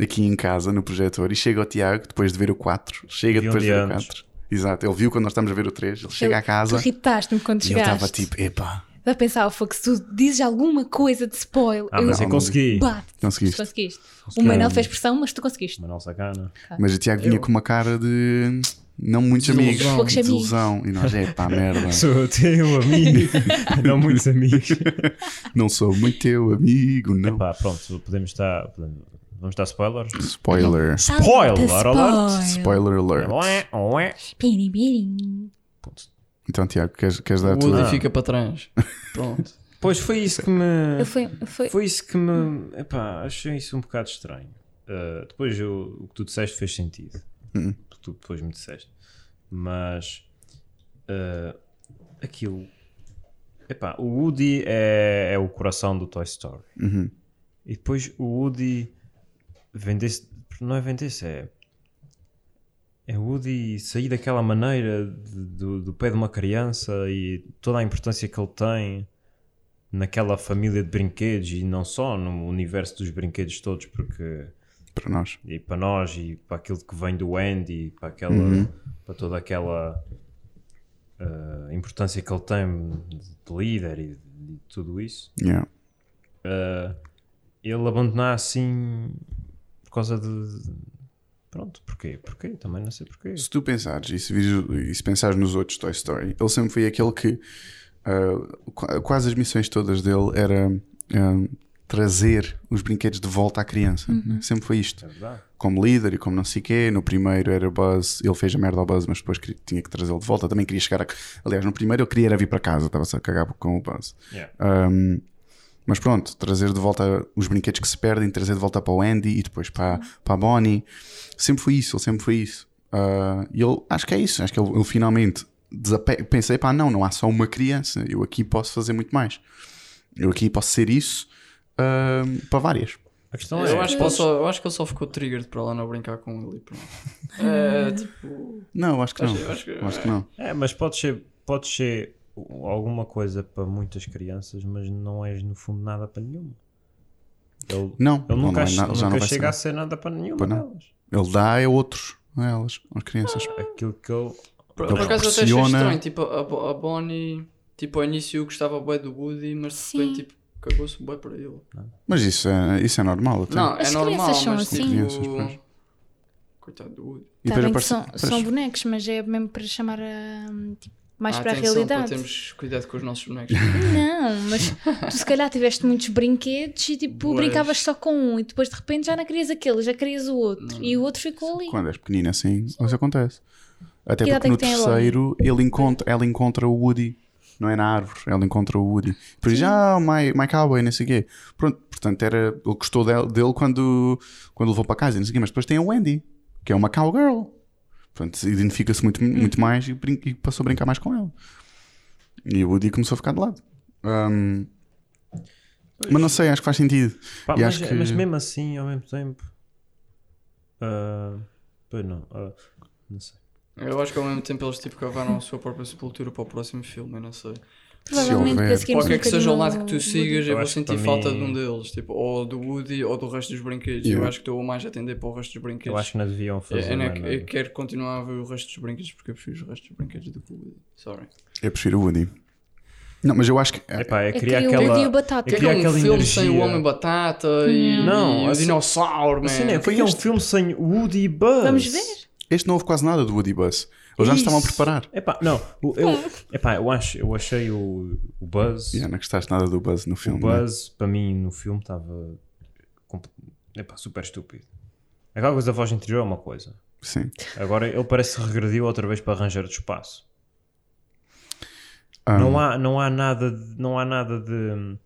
aqui em casa, no projetor, e chega o Tiago, depois de ver o 4, chega um depois de ver o antes. 4. Exato, ele viu quando nós estamos a ver o 3, ele chega Eu- à casa Tu irritaste-me quando e ele chegaste. estava tipo, epá, Estava a pensar, oh, se tu dizes alguma coisa de spoiler, Ah, mas eu eu consegui. bato. Conseguiste. conseguiste. Consegui. O Manel fez pressão, mas tu conseguiste. Manuel Sacana. Mas o Tiago vinha com uma cara de não muitos amigos, Desilusão. Poucos amigos. desilusão. E nós, é pá, merda, (laughs) Sou teu amigo. (laughs) não muitos amigos. não sou muito teu amigo, não. Epá, pronto, podemos estar. podemos- Vamos dar spoilers? Spoiler, Spoiler alert. spoiler alert. Ué, ué. Piri, piri. Então, Tiago, queres, queres dar a O tua. Woody fica para trás. (laughs) Pronto. Pois foi isso que me. Ele foi, foi, Foi isso que me. Epá, achei isso um bocado estranho. Uh, depois eu- o que tu disseste fez sentido. Uhum. O que tu depois me disseste. Mas. uh, aquilo. epá, o Woody é, é o coração do Toy Story. Uhum. E depois o Woody vender-se, não é vender-se, é. É o Woody sair daquela maneira de- do, do pé de uma criança e toda a importância que ele tem naquela família de brinquedos e não só no universo dos brinquedos todos, porque Para nós. e para nós e para aquilo que vem do Andy, para aquela para toda aquela ah, importância que ele tem de líder e, e tudo isso. Yeah. Ah, ele abandonar assim por causa de pronto, porquê? Porquê? Também não sei porquê. Se tu pensares e se, vires- e se pensares nos outros Toy Story, ele sempre foi aquele que qu- quase as missões todas dele era ah, trazer os brinquedos de volta à criança. né? Sempre foi isto. É verdade. Como líder e como não sei quê. No primeiro era Buzz, ele fez a merda ao Buzz, mas depois queria- tinha que trazê-lo de volta. Também queria chegar a. Aliás, no primeiro ele queria era vir para casa, estava-se a cagar com o Buzz. Yeah. Um, mas pronto, trazer de volta os brinquedos que se perdem, trazer de volta para o Andy e depois para, para a Bonnie. Sempre foi isso, ele sempre foi isso. Uh, e ele, acho que é isso, acho que ele, ele finalmente desape... pensei, pá, não, não há só uma criança, eu aqui posso fazer muito mais. Eu aqui posso ser isso um, para várias. A questão é, Eu acho, que ele só, eu acho que ele só ficou triggered para lá não brincar com ele pronto. (laughs) É, tipo. Não, acho que não. Acho- acho que- Acho que não. é, mas pode ser, pode ser alguma coisa para muitas crianças, mas não és no fundo nada para nenhuma. Ele, Não, ele nunca, não é não nunca vai chega a ser. ser nada para nenhuma não. delas. Ele dá a outros, a elas, às crianças. Aquilo que ele. Por, por acaso até achei estranho. Tipo, a, a Bonnie, tipo, ao início gostava bué do Woody, mas de Sim. repente, tipo, cagou-se bué para ele. Mas isso é, isso é normal até. Não, As é normal, crianças são mas assim. tipo... Crianças, pois. Coitado do Woody. E depois bem que aparece- são, aparece- são bonecos, mas é mesmo para chamar a, tipo, mais Ah, para a atenção, realidade. Para termos cuidado com os nossos bonecos. (laughs) Não, mas tu se calhar tiveste muitos brinquedos e tipo Bués. brincavas só com um e depois de repente já não querias aquele, já querias o outro Não. e o outro ficou ali. Quando és pequenino assim, isso acontece. Até Que idade porque é no a terceiro ele encontra, ela encontra o Woody, não é na árvore, ela encontra o Woody. Depois diz, ah, my, my cowboy, não sei o quê. Pronto, portanto, era, ele gostou dele, dele quando, quando levou para casa, e não sei o quê. Mas depois tem a Wendy, que é uma cowgirl. Portanto, identifica-se muito, Uhum. muito mais e, e passou a brincar mais com ela. E o Woody começou a ficar de lado. Ahm, mas não sei, acho que faz sentido. Pá, E mas, acho que- mas mesmo assim, ao mesmo tempo. ah, pois não. ah, não sei. Eu acho que ao mesmo tempo eles tipo cavaram a sua própria sepultura para o próximo filme, eu não sei. Provavelmente para seguirmos Qualquer um que seja o lado que tu o sigas, Eu eu vou sentir falta mim- de um deles, tipo, ou do Woody ou do resto dos brinquedos. Yeah. Eu acho que estou mais a atender para o resto dos brinquedos. Eu acho que não deviam fazer. eu, eu, eu quero continuar a ver o resto dos brinquedos porque eu prefiro os restos dos brinquedos do que o Woody. Sorry. Eu prefiro o Woody. Não, mas eu acho que. Epá, é É criar que o aquela. Woody e o Batata. é criar é um filme sem o energia. Homem Batata e, Não, e o assim- dinossauro, man. Assim, né? Foi um filme sem Woody Buzz. Vamos ver? Este não houve quase nada do Woody Buzz. Eles já estavam a preparar. Epá, não, o- eu, epá, eu, acho, eu achei o, o Buzz. Yeah, não gostaste nada do Buzz no o filme. né? Buzz, para mim, no filme, estava epá, super estúpido. Aquela coisa da voz interior é uma coisa. Sim. Agora ele parece que regrediu outra vez para arranjar de espaço. Ah, Não, há, não há nada de, não há nada de hum,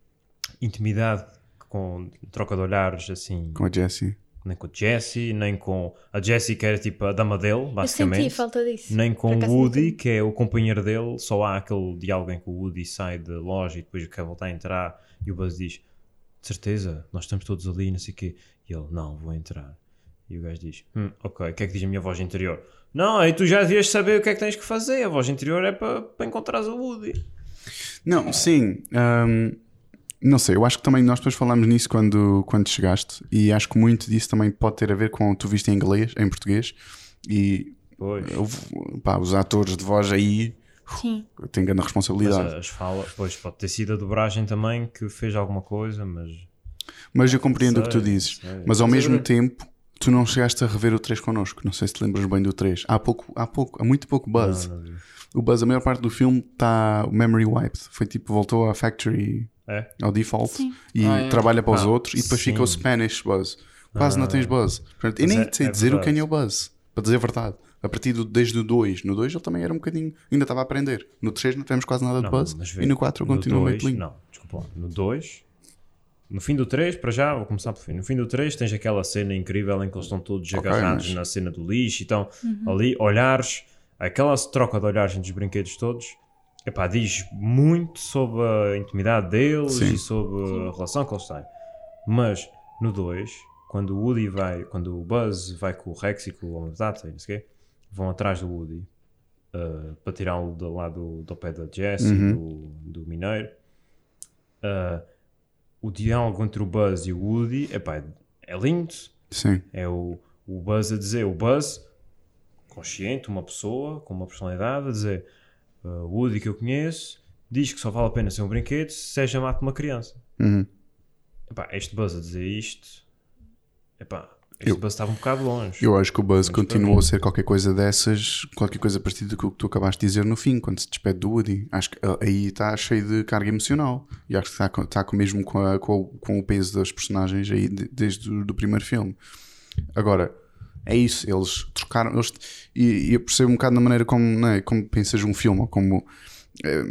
intimidade com troca de olhares assim, Com a Jessie. Nem com a Jessie, nem com a Jessie que era tipo a dama dele, Eu senti basicamente. falta disso. Nem com o Woody, que é o companheiro dele, só há aquele diálogo em que o Woody sai da loja e depois quer voltar a entrar e o Buzz diz: De certeza, nós estamos todos ali, não sei o quê. E ele: Não, vou entrar. E o gajo diz: Hum, ok, o que é que diz a minha voz interior? Não, aí tu já devias saber o que é que tens que fazer. A voz interior é para, para encontrares o Woody. Não, sim. ahm, não sei, eu acho que também nós depois falámos nisso quando, quando chegaste. E acho que muito disso também pode ter a ver com tu viste em inglês, em português. E pá, os atores de voz aí Sim. têm grande Mas responsabilidade. as fala, pois pode ter sido a dobragem também que fez alguma coisa, mas. Mas eu compreendo o que tu Sei, dizes. sei. Mas ao Mas mesmo tempo, tu não chegaste a rever o 3 connosco. Não sei se te lembras bem do 3. Há pouco, há pouco, há muito pouco buzz. Não, não. O buzz, a maior parte do filme está memory wiped. Foi tipo, voltou à factory É? ao default Sim. e Ah, é. trabalha para os Ah, outros e depois sim. fica o Spanish buzz. Quase não tens buzz. Portanto, eu nem é- sei é dizer o que é o buzz. Para dizer a verdade. A partir do, desde o 2. No 2 ele também era um bocadinho. Ainda estava a aprender. No 3 não tivemos quase nada de Não, buzz. vê, E no 4 no continua meio clean. Não, desculpa lá. No 2, no fim do 3, para já, vou começar pelo fim. No fim do 3 tens aquela cena incrível em que eles estão todos Ok, agarrados mas- na cena do lixo e estão ali, olhares, aquela troca de olhares entre os brinquedos todos epá, diz muito sobre a intimidade deles Sim. e sobre a relação que eles têm. Mas no 2, quando o Woody vai, quando o Buzz vai com o Rex e com o Homem Data e não sei o quê, vão atrás do Woody uh, para tirá-lo do lado do pé da Jess e do, do mineiro. Uh, o diálogo entre o Buzz e o Woody epá, é lindo. Sim. É o, o Buzz a dizer, o Buzz, consciente, uma pessoa com uma personalidade, a dizer: "Uh, o Woody que eu conheço diz que só vale a pena ser um brinquedo se seja mate uma criança. Uhum. Epá, este Buzz a dizer isto, epá, este Eu- Buzz estava um bocado longe. Eu acho que o Buzz continuou a ser qualquer coisa dessas, qualquer coisa parecida com o que tu acabaste de dizer no fim, quando se despede do Woody. Acho que ah, aí está cheio de carga emocional. E acho que está, está mesmo com, a- com o, com o peso das personagens aí de- desde o do primeiro filme. Agora, é isso, eles trocaram. Eles, e, e eu percebo um bocado na maneira como, né, como pensas um filme, ou como. eh,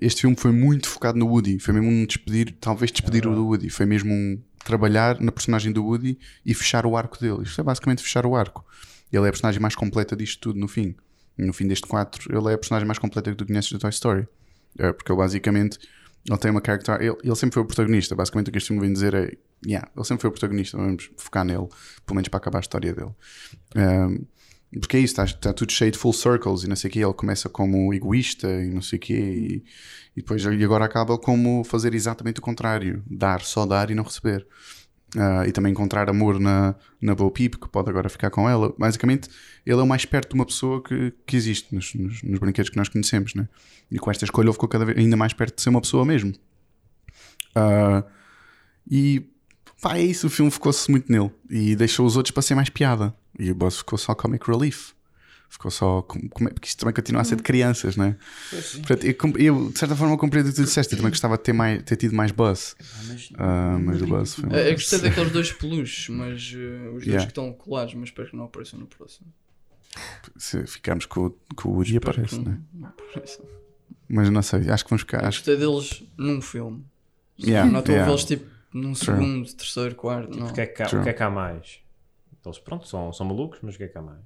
Este filme foi muito focado no Woody. Foi mesmo um despedir, talvez despedir o do Woody. Foi mesmo um trabalhar na personagem do Woody e fechar o arco dele. Isto é basicamente fechar o arco. Ele é a personagem mais completa disto tudo no fim. No fim deste 4, ele é a personagem mais completa que tu conheces do Toy Story. É, porque ele basicamente ele tem uma character. Ele, ele sempre foi o protagonista. Basicamente o que este filme vem dizer é: yeah, ele sempre foi o protagonista. Vamos focar nele, pelo menos para acabar a história dele. Um, porque é isso, está, está tudo cheio de full circles e não sei o quê. Ele começa como egoísta e não sei o quê, e, e depois e agora acaba como fazer exatamente o contrário: dar, só dar e não receber. Ah, e também encontrar amor na, na Bo Peep, que pode agora ficar com ela. Basicamente, ele é o mais perto de uma pessoa que, que existe nos, nos, nos brinquedos que nós conhecemos, né? E com esta escolha ele ficou cada vez ainda mais perto de ser uma pessoa mesmo. Ah, e pá, é isso, o filme focou-se muito nele e deixou os outros para ser mais piada. E o Buzz ficou só comic relief. Ficou só. é- Porque isto também continua a ser de crianças, né? Portanto, eu, eu, de certa forma compreendo o que tu disseste. Eu também gostava de ter, mais, ter tido mais Buzz. Ah, mas o Buzz foi. Eu gostei daqueles dois peluches, mas eh, os dois Yeah. que estão colados, mas espero que não apareçam no próximo. Se ficarmos com, o- com o Woody, aparece, que né? não, não apareçam. Mas não sei, acho que vamos ficar. Acho, Gostei deles num filme. Yeah, não estou a yeah. vê-los tipo num segundo, terceiro, quarto. Não. O que é que há, True. o que é que há mais? Eles, pronto, são, são malucos, mas o que é que há mais?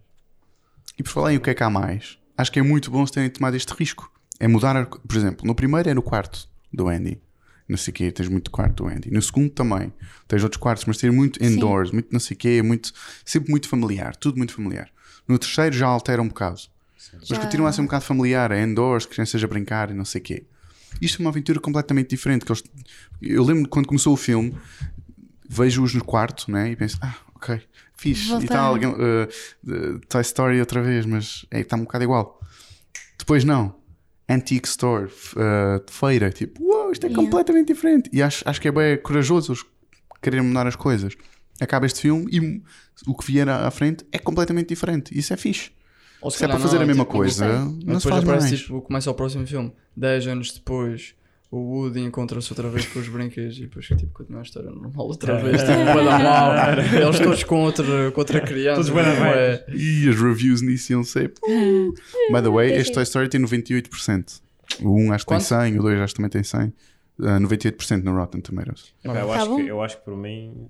E por falar em o que é que há mais, acho que é muito bom se terem tomado este risco. É mudar, por exemplo, no primeiro é no quarto do Andy. Não sei o quê, tens muito quarto do Andy. No segundo também. Tens outros quartos, mas tens muito indoors, muito não sei o quê, muito, sempre muito familiar, tudo muito familiar. No terceiro já altera um bocado. Mas Já- continua a ser um bocado familiar, é indoors, crianças a brincar e não sei o quê. Isto é uma aventura completamente diferente. Que eles, eu lembro quando começou o filme, vejo-os no quarto né, e penso, ah, ok, fixe. Voltar. E tal, uh, Toy Story outra vez, mas é, está um bocado igual. Depois não. Antique Store, uh, feira, tipo, uau, isto é Yeah. completamente diferente. E acho, acho que é bem corajoso eles quererem mudar as coisas. Acaba este filme e o que vier à à frente é completamente diferente. Isso é fixe. Ou Se é para fazer a mesma coisa, sei. não se depois faz aparece mais. tipo, começa o próximo filme. 10 anos depois, o Woody encontra-se outra vez com os brinquedos e depois tipo, continua a história normal outra vez. Tipo, vai dar (laughs) mal. Eles todos com outra, com outra criança. Todos tipo, é- E as reviews nisso iam ser. (laughs) By the way, este Toy Story tem 98%. O 1 acho que tem Quanto? 100, o 2 acho que também tem 100. Uh, 98% no Rotten Tomatoes. Epá, eu, Tá acho que, eu acho que por mim,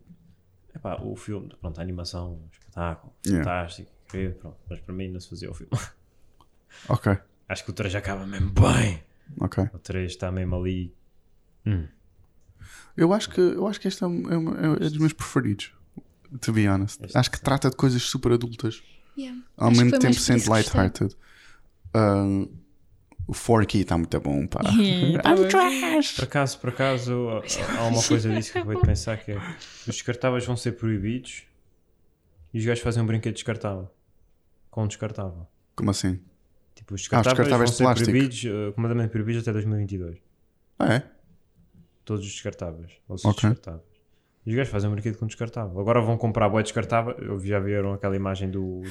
epá, o filme, pronto, a animação, espetáculo, Yeah. fantástico, incrível, pronto, mas para mim não se fazia o filme. Ok, Acho que o 3 acaba mesmo bem. Ok. O 3 está mesmo ali. Eu acho que, eu acho que este é, um- é um- é dos meus preferidos. To be honest. Este Acho que trata de coisas super adultas. Yeah. Ao Acho mesmo tempo sendo lighthearted. Uh, o Forky está muito bom, pá. Tá (laughs) I'm trash! Por acaso, por acaso, há- há uma (laughs) coisa disso que eu acabei de pensar que é os descartáveis vão ser proibidos e os gajos fazem um brinquedo descartável. Com um descartável. Como assim? Tipo, os Ah, os descartáveis, descartáveis vão de ser proibidos, uh, completamente proibidos até 2022. Ah, é? Todos os descartáveis. Ou Ok. descartáveis. E os gajos fazem um brinquedo com descartável. Agora vão comprar boé descartável. Eu já viram aquela imagem do,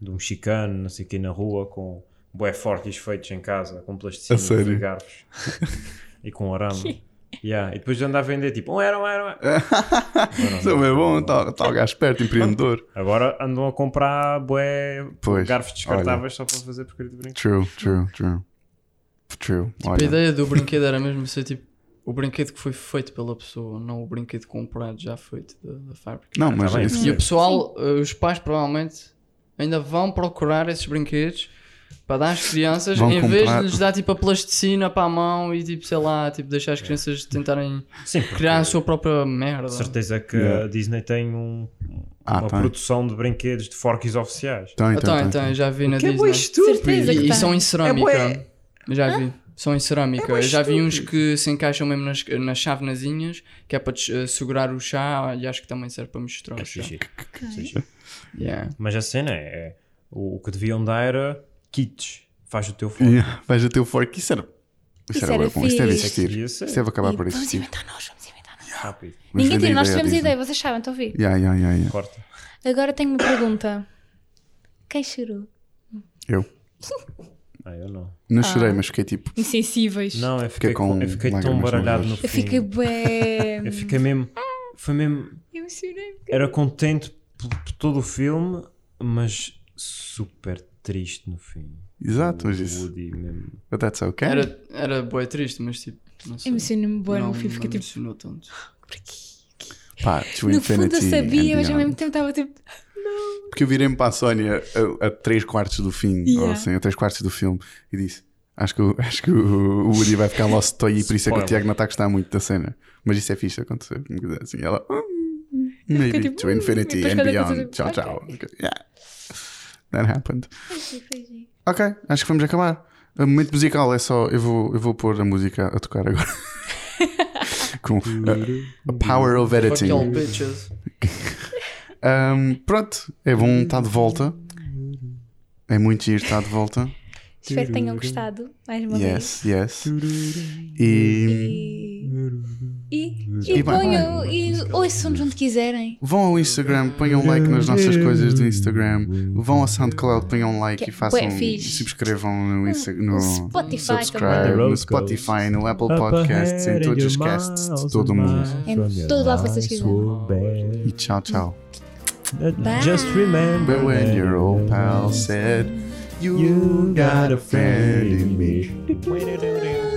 do mexicano, não sei o que, na rua, com boé fortes feitos em casa, com plasticina e garfos. (laughs) e com arame. (laughs) Yeah. E depois de andar a vender, tipo, um era, um era, um Isso (laughs) é bem bom, está tá o gajo esperto, empreendedor. (laughs) Agora andam a comprar bué Pois, garfos descartáveis só para fazer porcaria de brinquedo. True, true, true. True. A Olha. ideia do brinquedo era mesmo ser tipo o brinquedo que foi feito pela pessoa, não o brinquedo comprado já feito da, da fábrica. Não, mas bem. isso- E o pessoal, eh, os pais provavelmente ainda vão procurar esses brinquedos para dar às crianças, Vão em vez comprar- de lhes dar tipo a plasticina para a mão e tipo, sei lá, tipo, deixar as crianças tentarem Sim, criar a sua própria merda. certeza que Yeah. a Disney tem um- Ah, uma tem. produção de brinquedos de forks oficiais. Então, Então, então, então, eu já vi na Que é Disney. estúpido. Certeza que E, e tem. são em cerâmica. bué- já vi. São em cerâmica. bué Eu já vi uns estúpido. que se encaixam mesmo nas, nas chavenazinhas, que é para des- eh, segurar o chá e acho que também serve para misturar o chá. Sim. Yeah. Mas a cena é, é- o, o que deviam dar era kits. Faz o teu fork. Yeah, vais a teu fork. Isso era. Isso, Isso era, era bom. Isso deve existir. Ser. Isso deve acabar E por vamos existir. inventar nós, vamos inventar nós. Rápido. Mas Ninguém tem, nós tivemos Disney. ideia, vocês sabem, estão a ouvir? Yeah, yeah, yeah, yeah. Corta. Agora tenho uma pergunta. Quem chorou? Eu. Ah, eu não. Não Ah. chorei, mas fiquei tipo. Insensíveis. Não, eu fiquei, Fiquei com eu fiquei tão baralhado no fim. Eu fiquei bué. Eu fiquei mesmo. Foi mesmo. Eu chorei. Era contente por, por todo o filme, mas super triste no fim. Exato, O mas isso. Woody mesmo. But that's okay. Era, era boa triste, mas tipo. Não sei. Emocionei-me não, no fim, não fiquei tipo. emocionou tanto. Pá, to No fundo infinity eu sabia, mas ao mesmo tempo estava tipo. Porque eu virei-me para a Sónia a, a 3 quartos do fim, Yeah. ou assim, a 3 quartos do filme, e disse: Acho que, o- acho que o o Woody vai ficar lost toy e por isso é que o. Tiago não está a gostar muito da cena. Mas isso é fixe acontecer. Assim, ela. "Hum, Maybe tipo, to "Hum", infinity and beyond. aconteceu, Tchau, tchau. Yeah. That happened. Ok, acho que vamos acabar. O momento musical é só. Eu vou, eu vou pôr a música a tocar agora. (laughs) Com a, a power of editing. (laughs) Um, pronto, é bom estar de volta. É muito giro estar de volta. Espero que tenham gostado mais uma vez. Yes, yes. E E, e, E e vai, ponham e ouçam-nos onde quiserem. vão ao Instagram, ponham like nas nossas coisas do Instagram. Vão ao SoundCloud, ponham like Que e é façam. fixe. Subscrevam no, Insta, no Spotify no Spotify, no Apple Podcasts, em todos os casts de todo o mundo. Em todo que vocês quiserem. E tchau, tchau. Bye. Just remember when your old pal said, You got a friend in me.